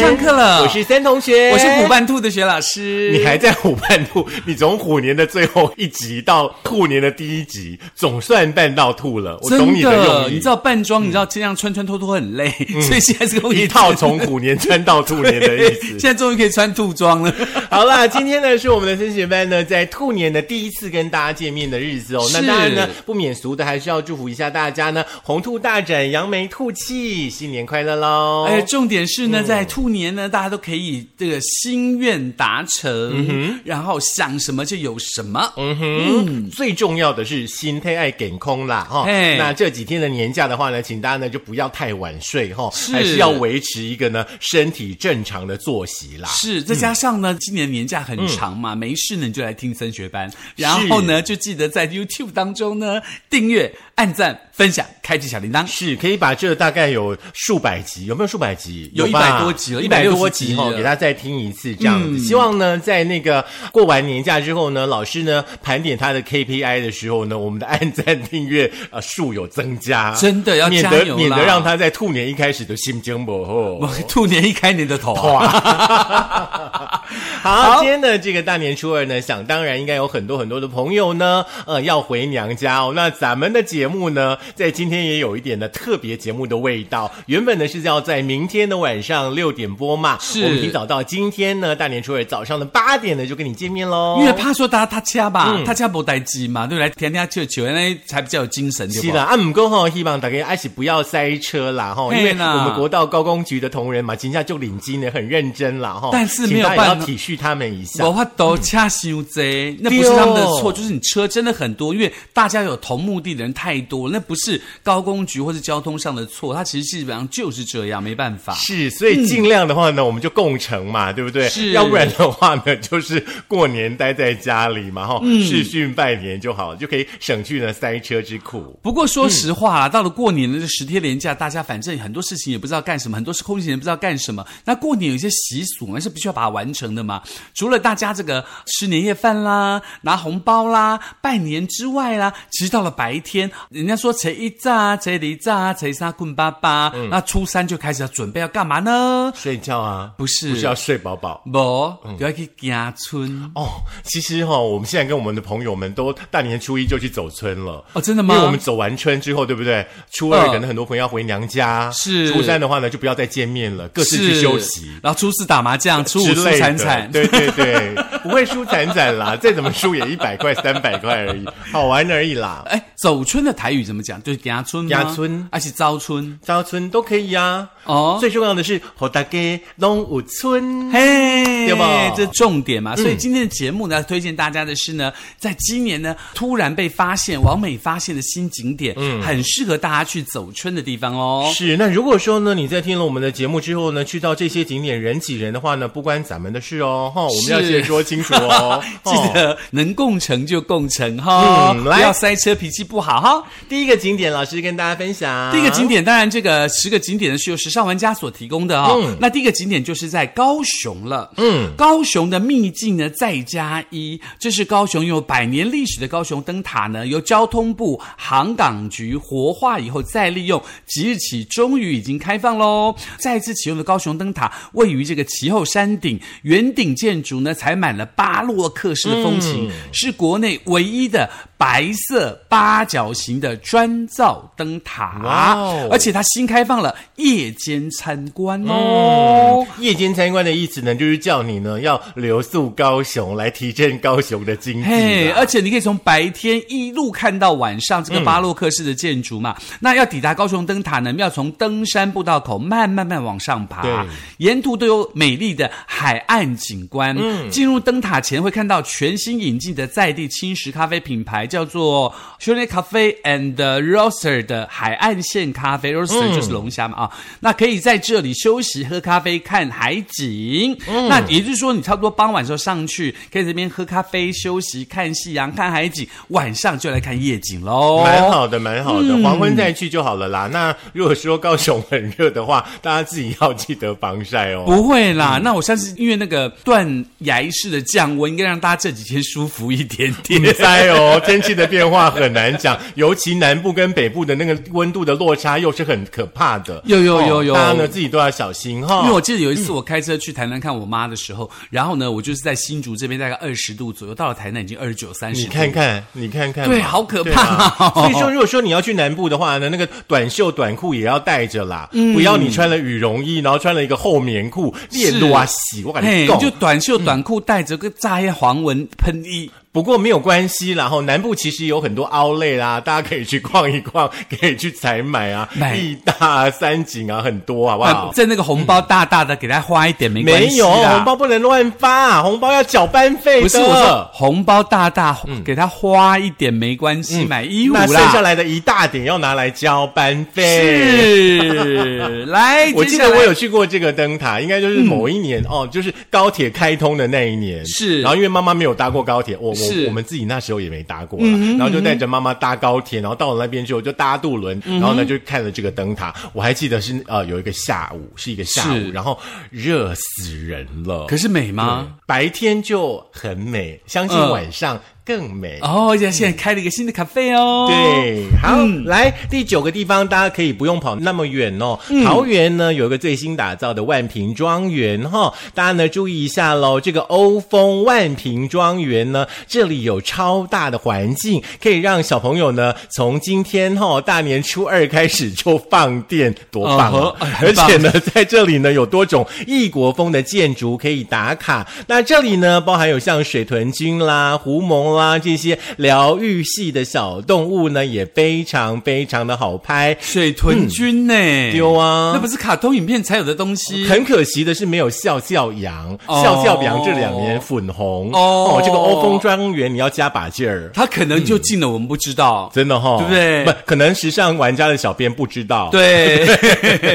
上课了我是三同学，我是虎。斑兔的学老师。你还在虎斑兔？你从虎年的最后一集到兔年的第一集，总算办到兔了。我懂真你的用意，你知道扮装，你知道这样穿穿脱脱很累，所以现在这个一套从虎年穿到兔年的意思 现。在终于可以穿兔装了。好啦，今天呢是我们的升学班呢在兔年的第一次跟大家见面的日子哦。那当然呢不免俗的还是要祝福一下大家呢，红兔大展，扬眉吐气，新年快乐喽！哎，重点是呢，嗯在兔年呢，大家都可以这个心愿达嗯成，然后想什么就有什么。嗯哼，最重要的是心态爱给空啦哈。嘿。那这几天的年假的话呢，请大家呢就不要太晚睡哈，是。还是要维持一个呢身体正常的作息啦。是，再加上呢，今年年假很长嘛，没事呢你就来听升学班，然后呢就记得在 YouTube 当中呢订阅、按赞、分享、开启小铃铛。是可以把这大概有数百集，有没有数百集？有吧100多集了一百多集哦，给大家再听一次这样子。嗯希望呢，在那个过完年假之后呢，老师呢盘点他的 KPI 的时候呢，我们的按赞订阅呃数有增加，真的要免得免得让他在兔年一开始就心惊不我后。兔年一开年的头啊！好，今天的这个大年初二呢，想当然应该有很多很多的朋友呢，呃，要回娘家哦。那咱们的节目呢，在今天也有一点的特别节目的味道。原本呢是要在明天的晚上六点播嘛，是我们提早到今天呢，大年初二早上的八点呢就跟你见面喽。因为怕说大家他掐吧，嗯他掐不待机嘛，对不对？天天球球，那才比较有精神？是啦，啊，唔过吼，希望大家还是不要塞车啦，吼，因为我们国道高工局的同仁嘛，今下就领金的，很认真啦，吼。但是没有办法要体恤他们一下我。话都掐修贼，那不是他们的错，就是你车真的很多，因为大家有同目的的人太多，那不是高工局或是交通上的错，它其实基本上就是这样，没办法。是，所以尽量的话呢，我们就共乘嘛，对不对？是要不然的话呢，就是过年待在家里嘛，哈、视讯拜年就好了，就可以省去呢塞车之苦。不过说实话啦，到了过年的这十天连假，大家反正很多事情也不知道干什么，很多是空闲也不知道干什么。那过年有一些习俗那，是必须要把它完成的嘛。除了大家这个吃年夜饭啦、拿红包啦、拜年之外啦，其实到了白天，人家说初一炸、初二炸、初三棍巴巴，那初三就开始要准备要干嘛呢？睡觉啊，不是不是要睡饱饱。不，就要去家村哦，其实哈、我们现在跟我们的朋友们都大年初一就去走村了。哦，真的吗？因为我们走完春之后，对不对？初二嗯可能很多朋友要回娘家，是初三的话呢，就不要再见面了，各自去是休息。然后初四打麻将，初五输惨惨，对对对，不会输惨惨啦，再怎么输也一百块、三百块而已，好玩而已啦。哎，走春的台语怎么讲？就是牙村吗？家村还是招村？招村都可以呀、哦最重要的是和大家拢有村。嘿，对吧这重点嘛。所以今天的节目呢，推荐大家的是呢，在今年呢突然被发现、完美发现的新景点，嗯，很适合大家去走春的地方哦。是，那如果说呢，你在听了我们的节目之后呢，去到这些景点人挤人的话呢，不关咱们的事哦，哈，我们要是先说清楚哦。记哦得能共乘就共乘哈，嗯来不要塞车，脾气不好哈。第一个景点，老师跟大家分享。第一个景点，当然这个十个景点呢是由时尚玩家所提供的哦。嗯那第一个景点就是在高雄了。嗯，高雄的秘境呢再加一，这是高雄有百年历史的高雄灯塔呢，由交通部航港局活化以后再利用，即日起终于已经开放喽。再次启用的高雄灯塔位于这个旗后山顶，圆顶建筑呢采满了巴洛克式的风情，是国内唯一的白色八角形的砖造灯塔。而且它新开放了夜间参观哦。哦，夜间参观的意思呢，就是叫你呢要留宿高雄，来提振高雄的经济嘿，而且你可以从白天一路看到晚上这个巴洛克式的建筑嘛。那要抵达高雄灯塔呢，要从登山步道口慢慢慢往上爬，沿途都有美丽的海岸景观。嗯进入灯塔前会看到全新引进的在地轻食咖啡品牌，叫做 s h o n e Cafe and Roaster 的海岸线咖啡，Roaster 就是龙虾嘛啊。那可以在这里休息、喝咖啡、看海景。那也就是说，你差不多傍晚时候上去，可以这边喝咖啡、休息、看夕阳、看海景，晚上就来看夜景喽。蛮好的，蛮好嗯的，黄昏再去就好了啦。那如果说高雄很热的话，大家自己要记得防晒哦。不会啦，那我相信，因为那个断崖式的降温，应该让大家这几天舒服一点点。塞哦，这 天气的变化很难讲，尤其南部跟北部的那个温度的落差又是很可怕的。有有有有哦大家呢自己都要小心哈。因为我记得有一次我开车去台南看我妈的时候，然后呢，我就是在新竹这边大概二十度左右，到了台南已经二十九、三十。你看，看，你看看，对好可对怕所以说，如果说你要去南部的话呢，那个短袖短裤也要带着啦，嗯不要你穿了羽绒衣，然后穿了一个厚棉裤，列是多啊洗，我感嘿，觉够。就短袖短裤带着个炸黑黄纹喷衣。不过没有关系啦，然后南部其实有很多凹类啦，大家可以去逛一逛，可以去采买啊，买义大、三井啊，很多好不好？啊在那个红包大大的，给他花一点没关没系没有红包不能乱发，红包要缴班费的。不是我说红包大大，给他花一点没关系，买衣服那剩下。来的一大点要拿来交班费。是，来，我记得我有去过这个灯塔，应该就是某一年、哦，就是高铁开通的那一年。是然后因为妈妈没有搭过高铁，我是我我们自己那时候也没搭过啦，然后就带着妈妈搭高铁，然后到了那边之后就搭渡轮，然后呢就看了这个灯塔。我还记得是呃有一个下午，是一个下午，然后热死人了。可是美吗？白天就很美，相信嗯。晚上更美。哦，现在开了一个新的咖啡哦。，对，好，来第九个地方，大家可以不用跑那么远哦。桃园呢有一个最新打造的万平庄园哈、大家呢注意一下喽。这个欧风万平庄园呢，这里有超大的环境，可以让小朋友呢从今天哈、大年初二开始就放电，多棒而且呢，在这里呢有多种异国风的建筑可以打卡。那这里呢，包含有像水豚君啦、狐獴啦这些疗愈系的小动物呢，也非常非常的好拍。水豚君呢？丢啊那不是卡通影片才有的东西。很可惜的是，没有笑笑羊，哦笑笑羊这两年粉红哦这个欧风庄园你要加把劲儿。他可能就进了，我们不知道。真的哈、对不对不，可能时尚玩家的小编不知道。对，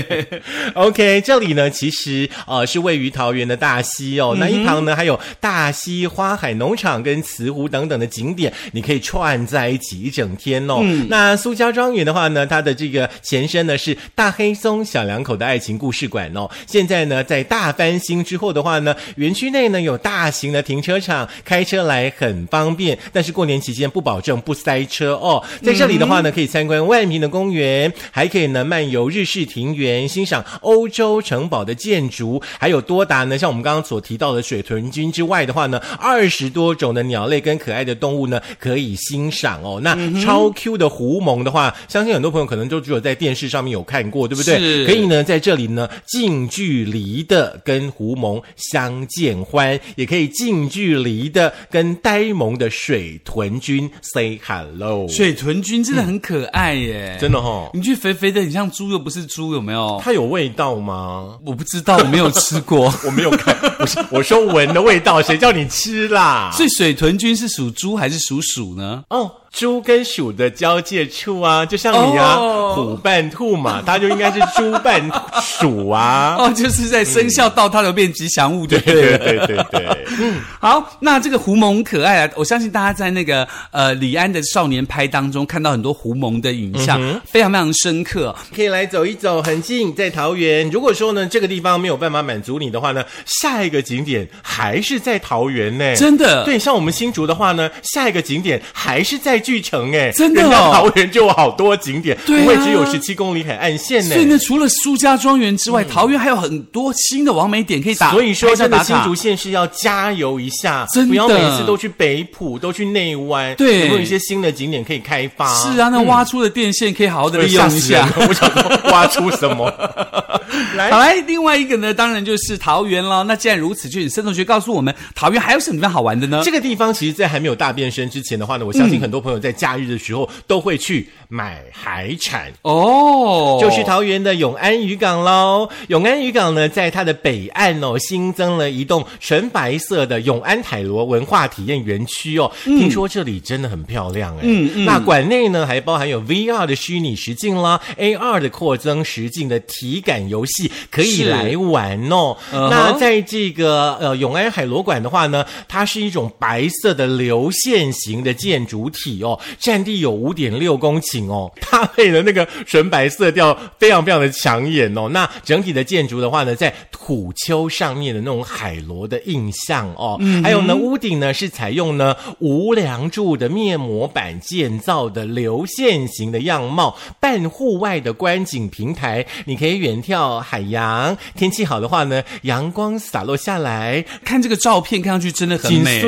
OK，这里呢，其实呃是位于桃园的大溪哦，那一旁呢还有大溪花海农场跟慈湖等等的景点，你可以串在一起一整天哦。那苏家庄园的话呢，它的这个前身呢是大黑松小两口的爱情故事馆哦。现在呢，在大翻新之后的话呢，园区内呢有大型的停车场，开车来很方便，但是过年期间不保证不塞车哦。在这里的话呢，可以参观万平的公园，还可以呢漫游日式庭园，欣赏欧洲城堡的建筑，还有多达呢像我们刚刚所提到的水豚菌之外的话呢，二十多种的鸟类跟可爱的动物呢可以欣赏哦。那超 Q 的狐獴的话，相信很多朋友可能就只有在电视上面有看过，对不对？是可以呢在这里呢近距离的跟狐獴相见欢，也可以近距离的跟呆萌的水豚君 say hello。水豚君真的很可爱耶，真的哈、你去肥肥的，你像猪，又不是猪，有没有？它有味道吗？我不知道，我没有吃过。我没有看，我是我说闻的味道，谁叫你吃啦？所以水豚君是属猪还是属鼠呢？哦，猪跟鼠的交界处啊，就像你啊，哦虎扮兔嘛，它就应该是猪扮鼠啊。哦，就是在生肖到它就变吉祥物，对不对对？对对好，那这个狐獴可爱啊！我相信大家在那个呃李安的少年拍当中看到很多狐獴的影像，非常非常深刻。可以来走一走，很近，在桃园。如果说呢这个地方没有办法满足你的话呢，下一个景点还是在桃园呢。真的对，像我们新竹的话呢，下一个景点还是在巨城哎，真的哦桃园就有好多景点，对啊不会只有十七公里海岸线呢。所以呢，除了苏家庄园之外，桃园还有很多新的完美点可以打。所以说，拍照打卡真的新竹县是要加油一下，真的不要每次都去北浦，都去内湾，对有没有一些新的景点可以开发？是啊，那挖出的电线可以好好的对，利用一下。我想说挖出什么？来好，来，另外一个呢，当然就是桃园了。那既然如此，就请孙同学告诉我们，桃园还有什么地方好玩的呢？这个地方其实，在还没有大变身之前的话呢，我相信很多朋友在假日的时候都会去买海产。哦，就是桃园的永安渔港喽。永安渔港呢，在它的北岸哦，新增了一栋纯白色的永安海螺文化体验园区哦。听说这里真的很漂亮哎。嗯嗯。那馆内呢，还包含有 VR 的虚拟实境啦，AR 的扩增实境的体感游游戏可以来玩哦。那在这个呃永安海螺馆的话呢，它是一种白色的流线型的建筑体哦，占地有五点六公顷哦，搭配的那个纯白色调，非常非常的抢眼哦。那整体的建筑的话呢，在土丘上面的那种海螺的印象哦，嗯还有呢，屋顶呢是采用呢无梁柱的面膜板建造的流线型的样貌，半户外的观景平台，你可以远眺海洋。天气好的话呢，阳光洒落下来，看这个照片，看上去真的很美，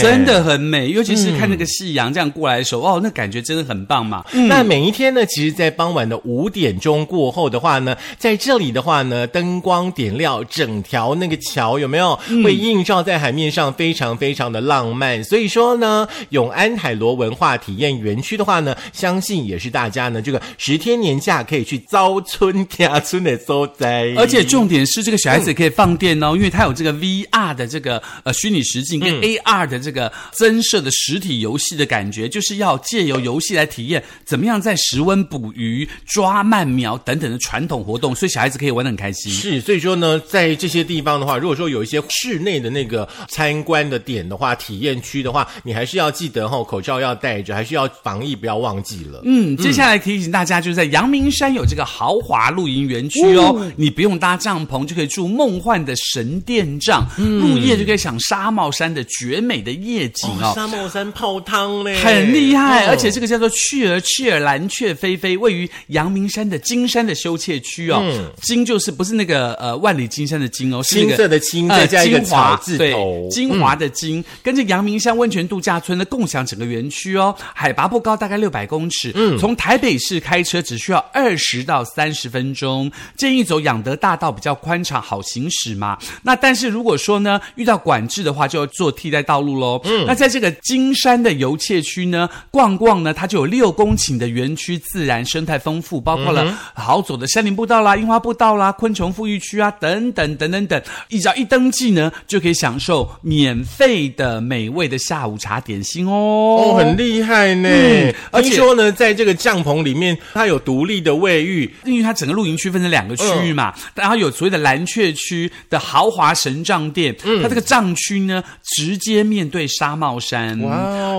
真的很美。尤其是看那个夕阳这样过来的时候，哦，那感觉真的很棒嘛。那每一天呢，其实，在傍晚的五点钟过后的话呢，在这里的话呢，灯光点亮整条那个桥，有没有会映照在海面上，非常非常的浪漫。所以说呢，永安海螺文化体验园区的话呢，相信也是大家呢这个十天年假可以去遭村家村的所 在。而且重点是，这个小孩子也可以放电哦，因为它有这个 VR 的这个呃虚拟实境跟 AR 的这个增设的实体游戏的感觉，就是要借由游戏来体验怎么样在室温捕鱼、抓鳗苗等等的传统活动，所以小孩子可以玩的很开心。是，所以说呢，在这些地方的话，如果说有一些室内的那个参观的点的话，体验区的话，你还是要记得哈、口罩要戴着，还是要防疫，不要忘记了。嗯，接下来提醒大家，就是在阳明山有这个豪华露营园区哦，你不用搭帐篷就可以住梦幻的神殿帐，入夜就可以享沙帽山的绝美的夜景哦。沙帽山泡汤嘞，很厉害，哦而且这个叫做雀儿雀儿蓝雀飞飞，位于阳明山的金山的修切区哦。金就是不是那个呃万里金山的金哦，是那个青色的金呃再加一个金华草字对头，金华的金，跟着阳明山温泉度假村呢共享整个园区哦，海拔不高，大概六百公尺。嗯，从台北市开车只需要二十到三十分钟，建议走养德大道比较宽敞，好行驶嘛。那但是如果说呢遇到管制的话，就要做替代道路喽。嗯，那在这个金山的游憩区呢，逛逛呢，它就有六公顷的园区，自然生态丰富，包括了好走的山林步道啦、樱花步道啦、昆虫富裕区啊等等等等等。一只要一登记呢，就可以享受免费的美味的下午茶点心哦。哦，很厉害呢。嗯而且听说呢，在这个帐篷里面，它有独立的卫浴，因为它整个露营区分成两个区域嘛，嗯然后有所谓的蓝雀区的豪华神帐店，嗯。它这个帐区呢直接面对沙帽山，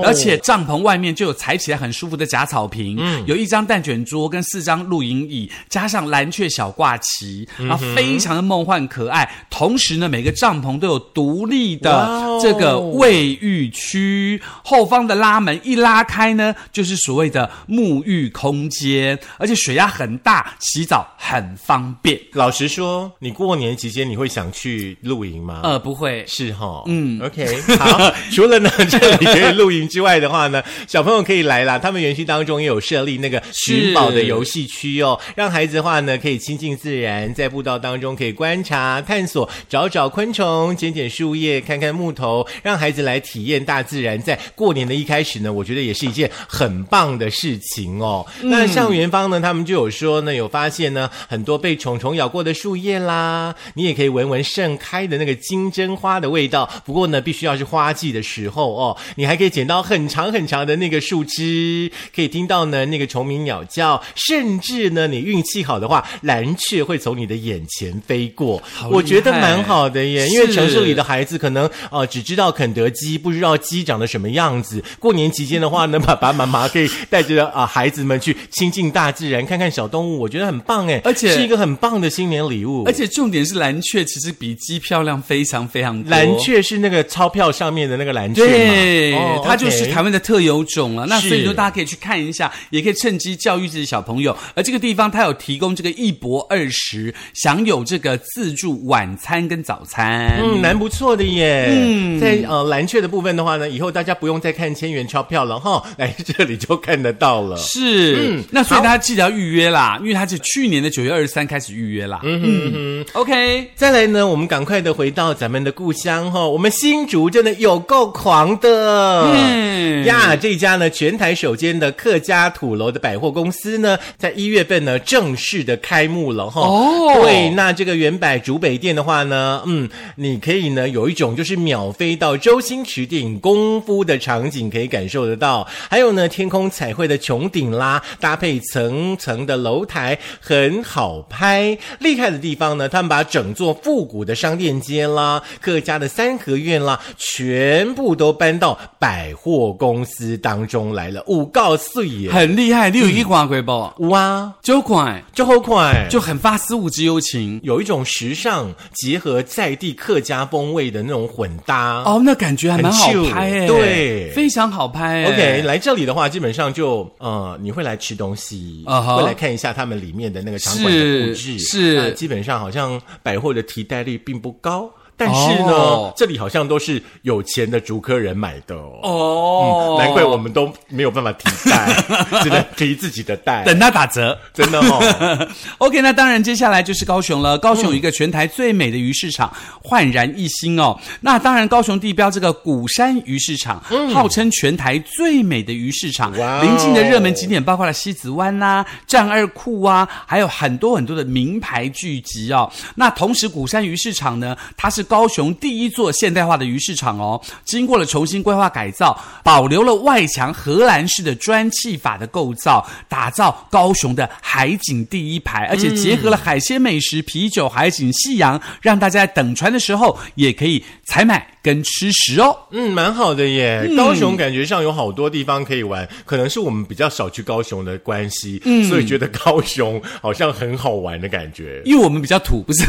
而且帐篷外面就有踩起来很舒服的假草坪，嗯。有一张蛋卷桌跟四张露营椅，加上蓝雀小挂旗，嗯然后非常的梦幻可爱。同时呢，每个帐篷都有独立的这个卫浴区，后方的拉门一拉开呢，就是所谓的沐浴空间，而且水压很大，洗澡很方便。老实说，你过年期间你会想去露营吗？呃，不会。是哈，嗯，OK，好。除了呢这里可以露营之外的话呢，小朋友可以来啦。他们园区当中也有设立那个寻宝的游戏区哦，让孩子的话呢可以亲近自然，在步道当中可以观察、探索、找找昆虫、捡捡树叶、看看木头，让孩子来体验大自然。在过年的一开始呢，我觉得也是一件很棒的事情哦。那像元芳呢，他们就有说呢，有发现呢很多被虫虫咬过的树叶啦，你也可以闻闻盛开的那个金针花的味道。不过呢，必须要是花季的时候哦，你还可以捡到很长很长的那个树枝，可以听到呢那个虫鸣鸟叫，甚至呢你运气好的话，蓝雀会从你的眼前飞过。我觉得蛮好的耶，因为城市里的孩子可能呃只知道肯德基，不知道鸡长得什么样子。过年期间的话呢，爸爸妈妈可以带着啊、孩子们去亲近大自然，看看小动物，我觉得很棒哎，而且是一个很棒的新年礼物。而且重点是蓝雀其实比鸡漂亮非常非常多。蓝雀是那个钞票上面的那个蓝雀嘛，对，哦它就是台湾的特有种了。那所以说，大家可以去看一下，也可以趁机教育自己小朋友。而这个地方，它有提供这个一博二十，享有这个自助晚餐跟早餐。嗯，蛮不错的耶。嗯，在呃蓝雀的部分的话呢，以后大家不用再看千元钞票了哈，来 这里就看得到了。是，嗯那所以大家记得要预约啦，因为它是去年的九月二十三开始预约啦。嗯嗯嗯，OK。再来呢，我们赶快的回到咱们的故乡哈，我们新竹真的有够狂的。嗯呀，这家呢全台首间的客家土楼的百货公司呢，在一月份呢正式的开幕了哈。哦对，那这个原百竹北店的话呢，嗯，你可以呢有一种就是秒飞到周星驰电影《功夫》的场景可以感受得到，还有呢天空彩绘的穹顶啦，搭配层层的楼台，很好拍。厉害的地方呢，他们把整座复古的商店街啦、客家的三合院啦，全部都搬到百货公司当中来了，五告四耶，很厉害。你有一款贵不？哇，九款就好快，就很发丝物之幽情。有一种时尚结合在地客家风味的那种混搭。哦，那感觉还蛮好拍诶，对。非常好拍诶。OK，来这里的话，基本上就呃，你会来吃东西会来看一下他们里面的那个场馆的布置，是是。呃基本上好像百货的替代率并不高。但是呢，哦这里好像都是有钱的竹科人买的哦。哦，难怪我们都没有办法提袋，只能提自己的袋。等它打折。真的哦，OK，那当然，接下来就是高雄了。高雄有一个全台最美的鱼市场，焕然一新哦。那当然，高雄地标这个鼓山鱼市场，号称全台最美的鱼市场。哇哦临近的热门景点包括了西子湾啦、战二库啊，还有很多很多的名牌聚集哦。那同时，鼓山鱼市场呢，它是高雄第一座现代化的鱼市场哦，经过了重新规划改造，保留了外墙荷兰式的砖砌法的构造，打造高雄的海景第一排，而且结合了海鲜美食、啤酒、海景、夕阳，让大家在等船的时候也可以采买跟吃食哦。嗯，蛮好的耶。高雄感觉上有好多地方可以玩，可能是我们比较少去高雄的关系，所以觉得高雄好像很好玩的感觉。因为我们比较土，不是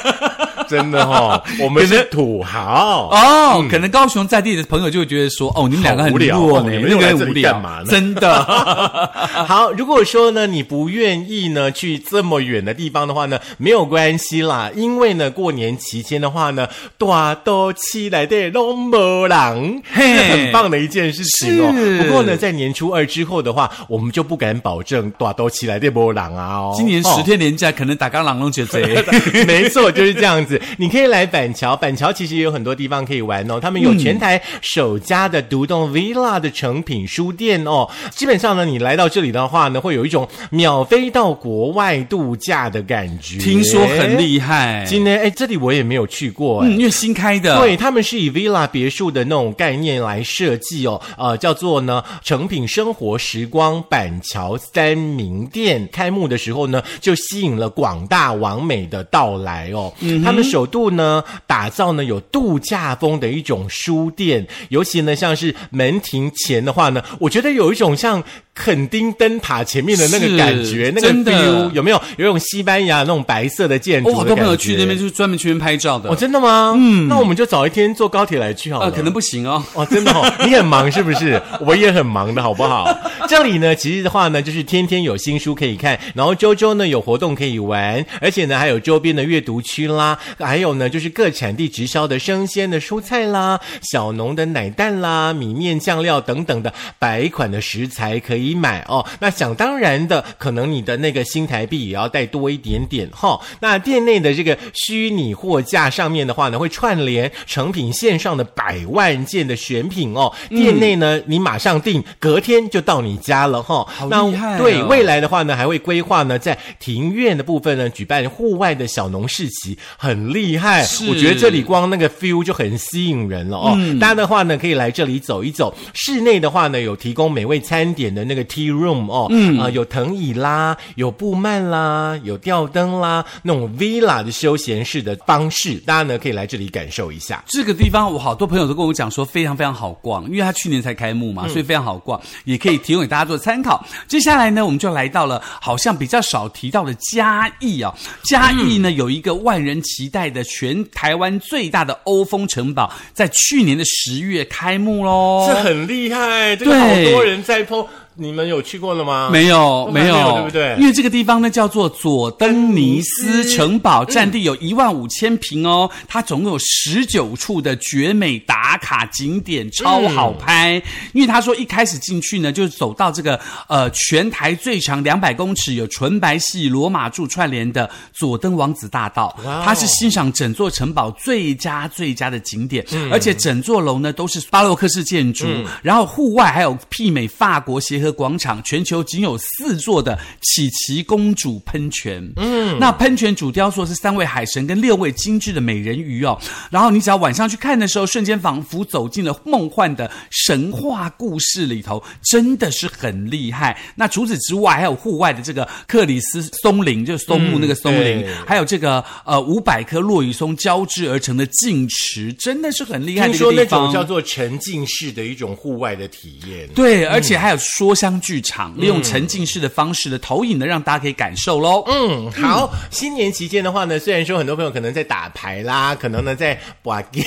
真的哦，我们是土豪。哦，可能高雄在地的朋友就会觉得说，哦，你们两个很好无聊呢，哦你们那个又来这里很无聊干嘛呢真的，好，如果说呢你不愿意呢去这么远的地方的话呢，没有关系啦，因为呢过年期间的话呢，大都起来的龙没人，嘿是很棒的一件事情哦。不过呢，在年初二之后的话，我们就不敢保证大都起来的没人啊哦。今年哦十天年假，可能打刚朗龙绝贼。没错，就是这样子。你可以来板桥，板桥其实也有很多地方可以玩哦。他们有全台首家的独栋 villa 的成品书店哦。基本上呢，你来到这里的话呢，会有一种秒飞到国外度假的感觉。听说很厉害，今天哎，这里我也没有去过因为新开的，对，他们是以 villa 别墅的那种概念来设计哦，呃，叫做呢成品生活时光板桥三明店。开幕的时候呢，就吸引了广大网美的到来哦。嗯他们首度呢打造呢有度假风的一种书店，尤其呢像是门庭前的话呢，我觉得有一种像。垦丁灯塔前面的那个感觉，那个有没有？有一种西班牙那种白色的建筑好多朋友去那边就是专门去那边拍照的。哦，真的吗？嗯，那我们就早一天坐高铁来去好了。呃，可能不行哦。哦，真的哦，你很忙是不是？我也很忙的好不好？这里呢，其实的话呢，就是天天有新书可以看，然后周周呢有活动可以玩，而且呢还有周边的阅读区啦，还有呢就是各产地直销的生鲜的蔬菜啦、小农的奶蛋啦、米面酱料等等的百款的食材可以买哦。那想当然的，可能你的那个新台币也要带多一点点哈、那店内的这个虚拟货架上面的话呢，会串联成品线上的百万件的选品哦。店内呢，你马上订，隔天就到你家了哈、好那哦对未来的话呢，还会规划呢，在庭院的部分呢，举办户外的小农市集，很厉害。是我觉得这里光那个 feel 就很吸引人了哦。大家的话呢，可以来这里走一走。室内的话呢，有提供美味餐点的那个 tea room 哦，嗯啊、有藤椅啦，有布幔啦，有吊灯啦，那种 villa 的休闲式的方式，大家呢可以来这里感受一下。这个地方，我好多朋友都跟我讲说非常非常好逛，因为他去年才开幕嘛，嗯所以非常好逛，也可以提供给大家做参考。接下来呢，我们就来到了好像比较少提到的嘉义啊、嘉义呢、有一个万人期待的全台湾最大的欧风城堡，在去年的十月开幕喽。这很厉害，这个好多人在 PO，你们有去过了吗？没有，没有。对不对？因为这个地方呢叫做佐登尼斯城堡，占地有一万五千平哦，它总共有十九处的绝美打卡景点，超好拍。因为他说一开始进去呢，就是走到这个呃全台最长两百公尺，有纯白系罗马柱串联的佐登王子大道。它是欣赏整座城堡最佳最佳的景点，而且整座楼呢都是巴洛克式建筑，然后户外还有媲美法国协和河广场全球仅有四座的琪琪公主喷泉。嗯，那喷泉主雕塑是三位海神跟六位精致的美人鱼哦。然后你只要晚上去看的时候，瞬间仿佛走进了梦幻的神话故事里头，真的是很厉害。那除此之外，还有户外的这个克里斯松林，就是松木那个松林，对还有这个呃五百棵落羽松交织而成的净池，真的是很厉害的听说那一个地方。种叫做沉浸式的一种户外的体验。对，而且还有说相剧场，利用沉浸式的方式的投影呢，让大家可以感受喽。嗯，好，新年期间的话呢，虽然说很多朋友可能在打牌啦，可能呢在把掉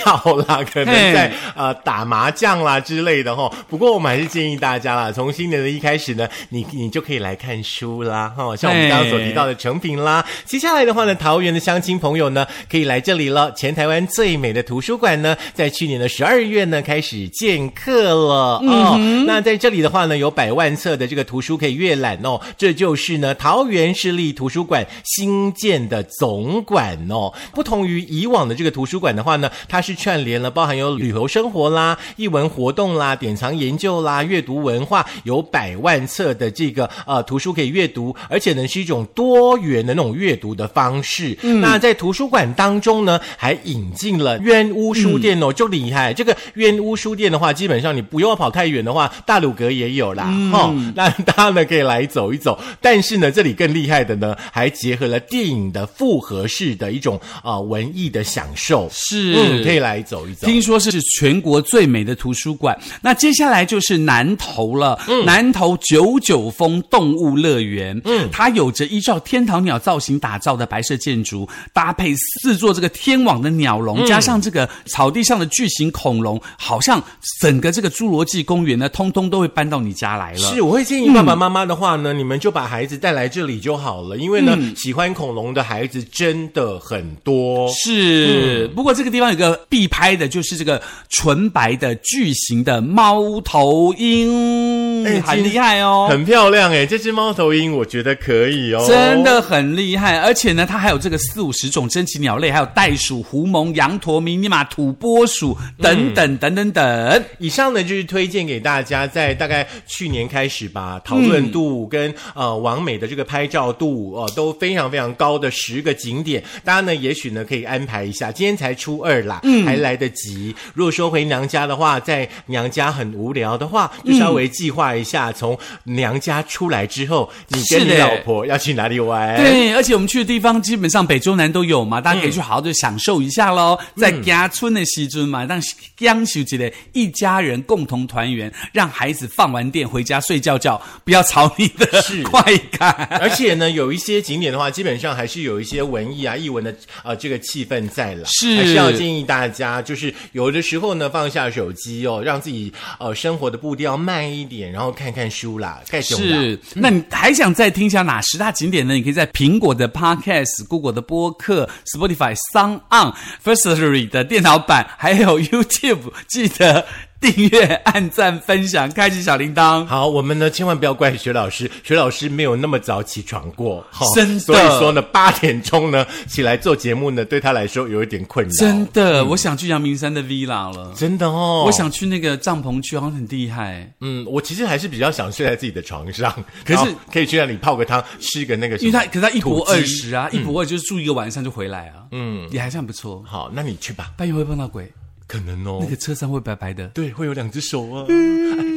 啦，可能在呃打麻将啦之类的哈。不过我们还是建议大家啦，从新年的一开始呢，你你就可以来看书啦哈，像我们刚刚所提到的成品啦。接下来的话呢，桃园的乡亲朋友呢，可以来这里了。前台湾最美的图书馆呢，在去年的十二月呢开始见客了哦。那在这里的话呢，有百万册的这个图书可以阅览哦。这就是呢桃园市立图书馆新建的总馆哦。不同于以往的这个图书馆的话呢，它是串联了包含有旅游生活啦、艺文活动啦、典藏研究啦、阅读文化，有百万册的这个呃图书可以阅读，而且呢是一种多元的那种阅读的方式。那在图书馆当中呢，还引进了冤屋书店哦，就厉害。这个冤屋书店的话，基本上你不用跑太远的话，大鲁阁也有啦，哦，那大家呢可以来走一走。但是呢，这里更厉害的呢，还结合了电影的复合式的一种啊、呃文艺的享受，是。嗯，可以来走一走。听说是全国最美的图书馆。那接下来就是南投了，南投九九峰动物乐园，嗯，它有着依照天堂鸟造型打造的白色建筑，搭配四座这个天网的鸟笼，加上这个草地上的巨型恐龙，好像整个这个侏罗纪公园呢，通通都会搬到你家来了。是，我会建议爸爸妈妈的话呢，你们就把孩子带来这里就好了，因为呢，喜欢恐龙的孩子真的很多。是，不过这个地方有个必拍的，就是这个纯白的巨型的猫头鹰，哎很厉害哦。很漂亮哎，这只猫头鹰我觉得可以哦，真。的很厉害，而且呢，它还有这个四五十种珍奇鸟类，还有袋鼠、狐獴、羊驼、迷你马、土拨鼠等等等等等。以上呢就是推荐给大家，在大概去年开始吧，讨论度跟、呃完美的这个拍照度哦、都非常非常高的十个景点，大家呢也许呢可以安排一下。今天才初二啦，嗯还来得及。如果说回娘家的话，在娘家很无聊的话，就稍微计划一下，从娘家出来之后，你跟你老婆要去哪里玩？对，而且我们去的地方基本上北中南都有嘛，大家可以去好好的享受一下喽。在家村的西尊嘛，让央秀节的一家人共同团圆，让孩子放完电回家睡觉觉，不要吵你的是快感。而且呢，有一些景点的话，基本上还是有一些文艺啊、艺文的呃这个气氛在了，是还是要建议大家，就是有的时候呢放下手机哦，让自己呃生活的步调慢一点，然后看看书啦，看熊啦。是，那你还想再听一下哪十大景点呢？你可以在苹果的 Podcast、Google 的播客、Spotify、s o n On、Firstory 的电脑版，还有 YouTube，记得订阅、按赞、分享、开启小铃铛。好，我们呢千万不要怪徐老师，徐老师没有那么早起床过，哈真的。所以说呢，八点钟呢起来做节目呢，对他来说有一点困扰。真的，我想去阳明山的 Villa 了。真的哦，我想去那个帐篷区，好像很厉害，嗯，我其实还是比较想睡在自己的床上，可是可以去那里泡个汤，吃个那个什么，因为他可是他一博二十啊，一博二就是住一个晚上就回来啊，嗯，也还算不错。好，那你去吧，半夜会碰到鬼，可能哦那。个车上会白白的。对，会有两只手啊！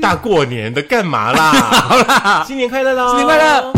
大过年的干嘛啦？好啦，新年快乐喽！新年快乐！